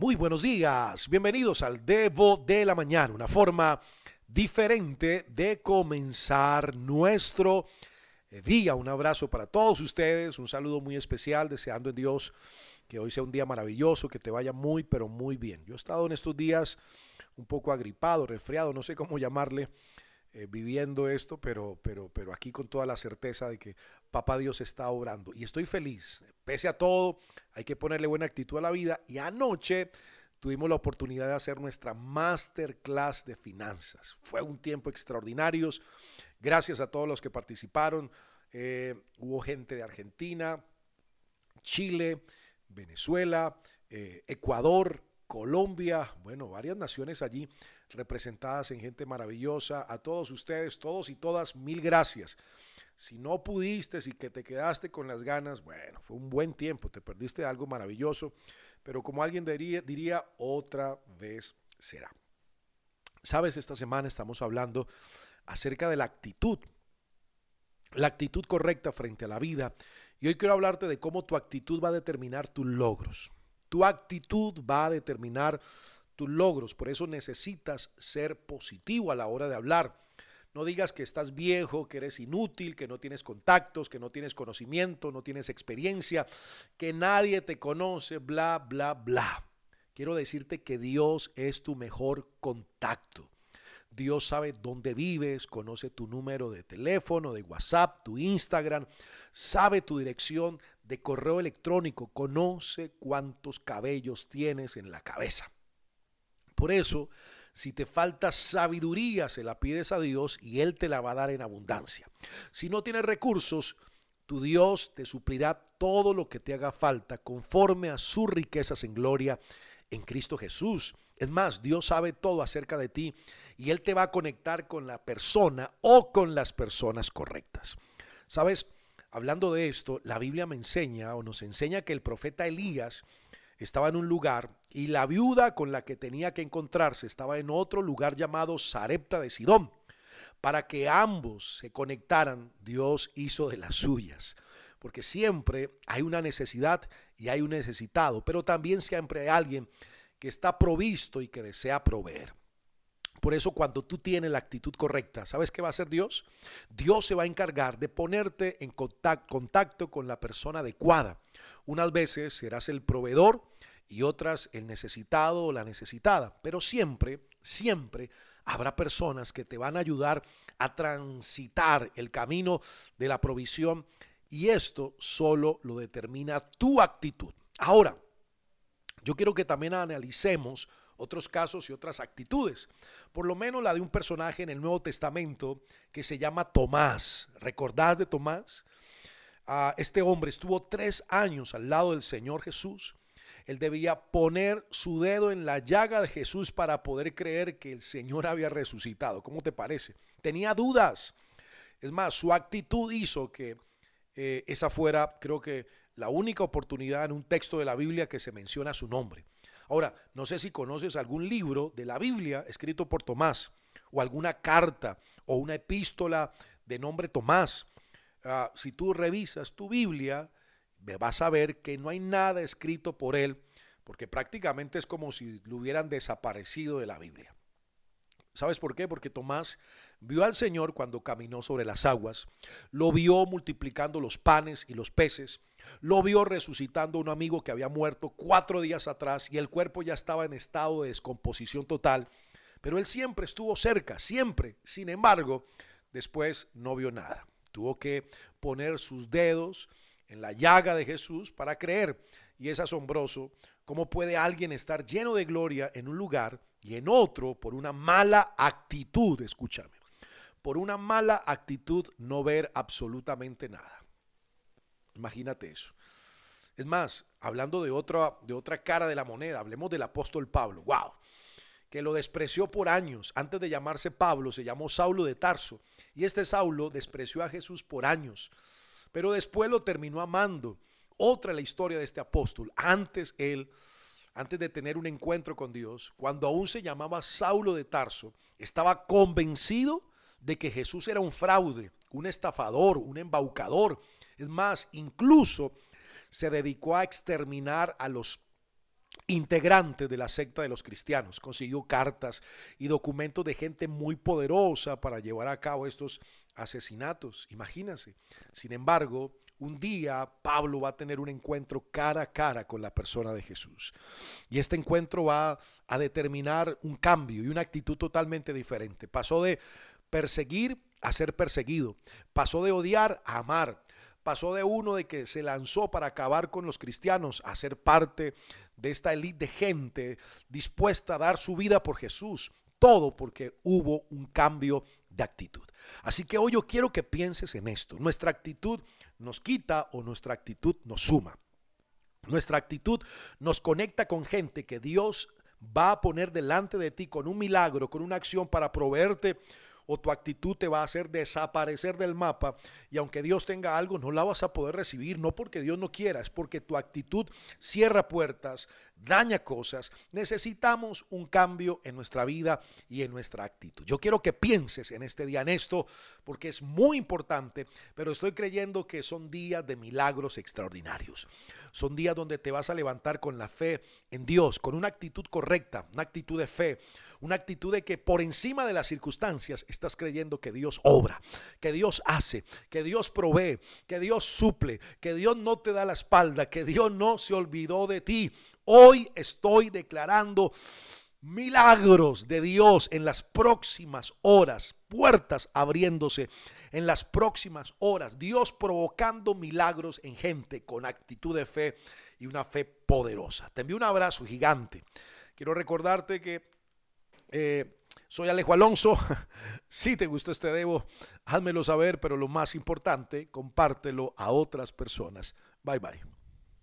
Muy buenos días, bienvenidos al Devo de la Mañana, una forma diferente de comenzar nuestro eh, día. Un abrazo para todos ustedes, un saludo muy especial, deseando en Dios que hoy sea un día maravilloso, que te vaya muy, pero muy bien. Yo he estado en estos días un poco agripado, resfriado, no sé cómo llamarle, eh, viviendo esto, pero, pero, pero aquí con toda la certeza de que Papá Dios está obrando. Y estoy feliz, pese a todo, hay que ponerle buena actitud a la vida. Y anoche tuvimos la oportunidad de hacer nuestra masterclass de finanzas. Fue un tiempo extraordinario. Gracias a todos los que participaron. Eh, hubo gente de Argentina, Chile, Venezuela, eh, Ecuador, Colombia, bueno, varias naciones allí representadas en gente maravillosa. A todos ustedes, todos y todas, mil gracias. Si no pudiste, si que te quedaste con las ganas, bueno, fue un buen tiempo, te perdiste algo maravilloso, pero como alguien diría, diría otra vez será. Sabes, esta semana estamos hablando acerca de la actitud, la actitud correcta frente a la vida. Y hoy quiero hablarte de cómo tu actitud va a determinar tus logros. Tu actitud va a determinar tus logros. Por eso necesitas ser positivo a la hora de hablar. No digas que estás viejo, que eres inútil, que no tienes contactos, que no tienes conocimiento, no tienes experiencia, que nadie te conoce, bla, bla, bla. Quiero decirte que Dios es tu mejor contacto. Dios sabe dónde vives, conoce tu número de teléfono, de WhatsApp, tu Instagram, sabe tu dirección de correo electrónico, conoce cuántos cabellos tienes en la cabeza. Por eso, si te falta sabiduría, se la pides a Dios y Él te la va a dar en abundancia. Si no tienes recursos, tu Dios te suplirá todo lo que te haga falta conforme a sus riquezas en gloria en Cristo Jesús. Es más, Dios sabe todo acerca de ti y Él te va a conectar con la persona o con las personas correctas. Sabes, hablando de esto, la Biblia me enseña o nos enseña que el profeta Elías estaba en un lugar y la viuda con la que tenía que encontrarse estaba en otro lugar llamado Sarepta de Sidón. Para que ambos se conectaran, Dios hizo de las suyas. Porque siempre hay una necesidad y hay un necesitado, pero también siempre hay alguien que está provisto y que desea proveer. Por eso cuando tú tienes la actitud correcta, ¿sabes qué va a hacer Dios? Dios se va a encargar de ponerte en contacto, con la persona adecuada. Unas veces serás el proveedor y otras el necesitado o la necesitada, pero siempre, siempre habrá personas que te van a ayudar a transitar el camino de la provisión y esto solo lo determina tu actitud. Ahora, yo quiero que también analicemos otros casos y otras actitudes. Por lo menos la de un personaje en el Nuevo Testamento que se llama Tomás. ¿Recordás de Tomás? Ah, este hombre estuvo tres años al lado del Señor Jesús. Él debía poner su dedo en la llaga de Jesús para poder creer que el Señor había resucitado. ¿Cómo te parece? Tenía dudas. Es más, su actitud hizo que eh, esa fuera, creo que, la única oportunidad en un texto de la Biblia que se menciona su nombre. Ahora, no sé si conoces algún libro de la Biblia escrito por Tomás, o alguna carta, o una epístola de nombre Tomás. Ah, si tú revisas tu Biblia, vas a ver que no hay nada escrito por él, porque prácticamente es como si lo hubieran desaparecido de la Biblia. ¿Sabes por qué? Porque Tomás vio al Señor cuando caminó sobre las aguas, lo vio multiplicando los panes y los peces, lo vio resucitando a un amigo que había muerto cuatro días atrás y el cuerpo ya estaba en estado de descomposición total, pero él siempre estuvo cerca, siempre. Sin embargo, después no vio nada. Tuvo que poner sus dedos en la llaga de Jesús para creer. Y es asombroso cómo puede alguien estar lleno de gloria en un lugar y en otro por una mala actitud, escúchame, por una mala actitud no ver absolutamente nada. Imagínate eso. Es más, hablando de otra, de otra cara de la moneda, hablemos del apóstol Pablo. ¡Wow! Que lo despreció por años. Antes de llamarse Pablo, se llamó Saulo de Tarso. Y este Saulo despreció a Jesús por años. Pero después lo terminó amando. Otra la historia de este apóstol. Antes él, antes de tener un encuentro con Dios, cuando aún se llamaba Saulo de Tarso, estaba convencido de que Jesús era un fraude, un estafador, un embaucador. Es más, incluso se dedicó a exterminar a los integrante de la secta de los cristianos. Consiguió cartas y documentos de gente muy poderosa para llevar a cabo estos asesinatos. Imagínense. Sin embargo, un día Pablo va a tener un encuentro cara a cara con la persona de Jesús. Y este encuentro va a determinar un cambio y una actitud totalmente diferente. Pasó de perseguir a ser perseguido. Pasó de odiar a amar. Pasó de uno de que se lanzó para acabar con los cristianos a ser parte de esta élite de gente dispuesta a dar su vida por Jesús. Todo porque hubo un cambio de actitud. Así que hoy yo quiero que pienses en esto. Nuestra actitud nos quita o nuestra actitud nos suma. Nuestra actitud nos conecta con gente que Dios va a poner delante de ti con un milagro, con una acción para proveerte o tu actitud te va a hacer desaparecer del mapa y aunque Dios tenga algo, no la vas a poder recibir, no porque Dios no quiera, es porque tu actitud cierra puertas, daña cosas. Necesitamos un cambio en nuestra vida y en nuestra actitud. Yo quiero que pienses en este día en esto porque es muy importante, pero estoy creyendo que son días de milagros extraordinarios. Son días donde te vas a levantar con la fe en Dios, con una actitud correcta, una actitud de fe una actitud de que por encima de las circunstancias estás creyendo que Dios obra, que Dios hace, que Dios provee, que Dios suple, que Dios no te da la espalda, que Dios no se olvidó de ti. Hoy estoy declarando milagros de Dios en las próximas horas, puertas abriéndose en las próximas horas, Dios provocando milagros en gente con actitud de fe y una fe poderosa. Te envío un abrazo gigante. Quiero recordarte que eh, soy Alejo Alonso. si te gustó este debo, házmelo saber, pero lo más importante, compártelo a otras personas. Bye bye.